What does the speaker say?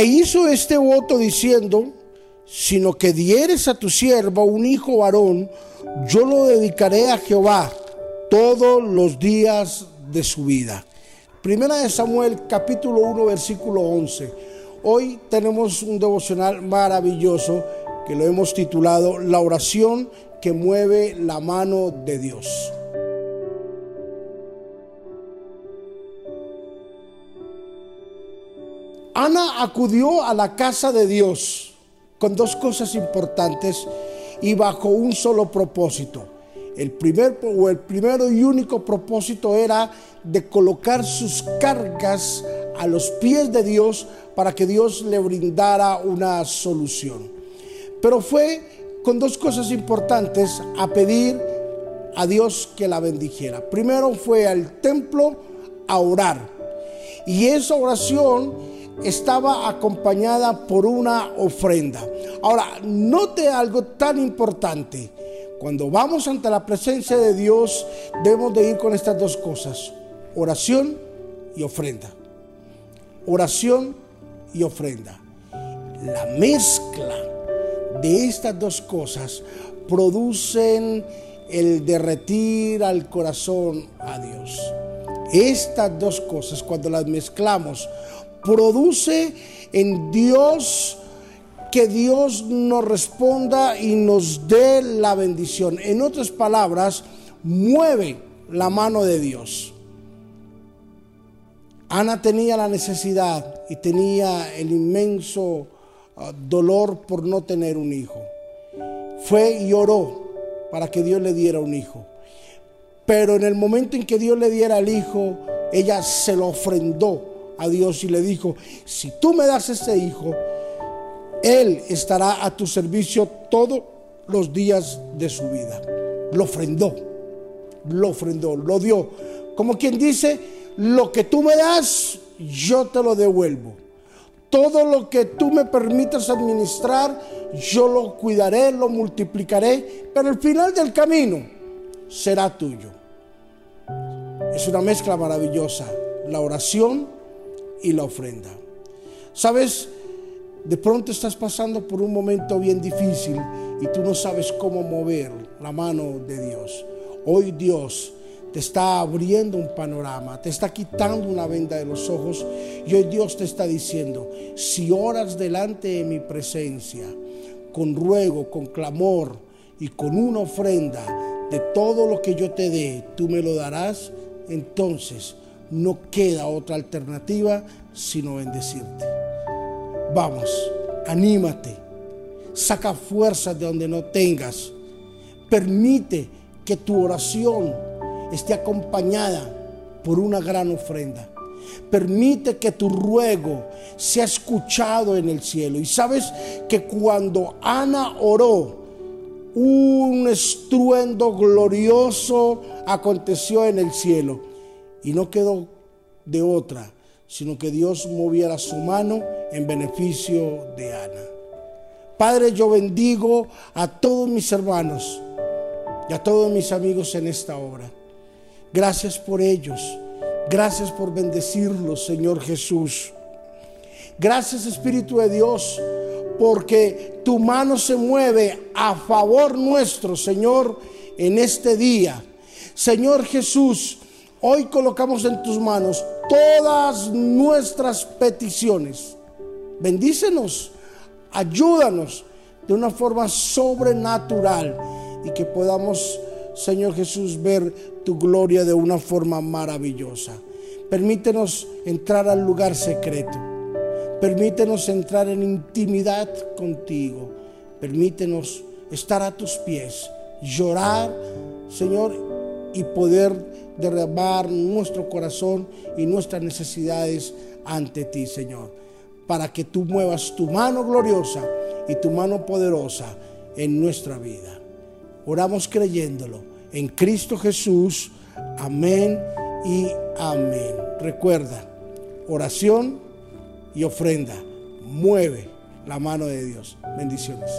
E hizo este voto diciendo, sino que dieres a tu sierva un hijo varón, yo lo dedicaré a Jehová todos los días de su vida. Primera de Samuel capítulo 1 versículo 11. Hoy tenemos un devocional maravilloso que lo hemos titulado La oración que mueve la mano de Dios. Ana acudió a la casa de Dios con dos cosas importantes y bajo un solo propósito. El primer o el primero y único propósito era de colocar sus cargas a los pies de Dios para que Dios le brindara una solución. Pero fue con dos cosas importantes a pedir a Dios que la bendijera. Primero fue al templo a orar. Y esa oración estaba acompañada por una ofrenda. Ahora, note algo tan importante. Cuando vamos ante la presencia de Dios, debemos de ir con estas dos cosas, oración y ofrenda. Oración y ofrenda. La mezcla de estas dos cosas producen el derretir al corazón a Dios. Estas dos cosas, cuando las mezclamos, produce en Dios que Dios nos responda y nos dé la bendición. En otras palabras, mueve la mano de Dios. Ana tenía la necesidad y tenía el inmenso ah, dolor por no tener un hijo. Fue y oró para que Dios le diera un hijo. Pero en el momento en que Dios le diera el hijo, ella se lo ofrendó a Dios y le dijo, si tú me das ese hijo, Él estará a tu servicio todos los días de su vida. Lo ofrendó, lo ofrendó, lo dio. Como quien dice, lo que tú me das, yo te lo devuelvo. Todo lo que tú me permitas administrar, yo lo cuidaré, lo multiplicaré, pero el final del camino será tuyo. Es una mezcla maravillosa. La oración y la ofrenda. Sabes, de pronto estás pasando por un momento bien difícil y tú no sabes cómo mover la mano de Dios. Hoy Dios te está abriendo un panorama, te está quitando una venda de los ojos y hoy Dios te está diciendo, si oras delante de mi presencia, con ruego, con clamor y con una ofrenda de todo lo que yo te dé, tú me lo darás, entonces no queda otra alternativa sino bendecirte. Vamos, anímate, saca fuerzas de donde no tengas. Permite que tu oración esté acompañada por una gran ofrenda. Permite que tu ruego sea escuchado en el cielo. Y sabes que cuando Ana oró, un estruendo glorioso aconteció en el cielo y no quedó de otra, sino que Dios moviera su mano en beneficio de Ana. Padre, yo bendigo a todos mis hermanos y a todos mis amigos en esta obra. Gracias por ellos. Gracias por bendecirlos, Señor Jesús. Gracias, Espíritu de Dios, porque tu mano se mueve a favor nuestro, Señor, en este día. Señor Jesús, Hoy colocamos en tus manos todas nuestras peticiones. Bendícenos, ayúdanos de una forma sobrenatural y que podamos, Señor Jesús, ver tu gloria de una forma maravillosa. Permítenos entrar al lugar secreto. Permítenos entrar en intimidad contigo. Permítenos estar a tus pies, llorar, Señor, y poder derramar nuestro corazón y nuestras necesidades ante ti, Señor, para que tú muevas tu mano gloriosa y tu mano poderosa en nuestra vida. Oramos creyéndolo en Cristo Jesús. Amén y amén. Recuerda, oración y ofrenda mueve la mano de Dios. Bendiciones.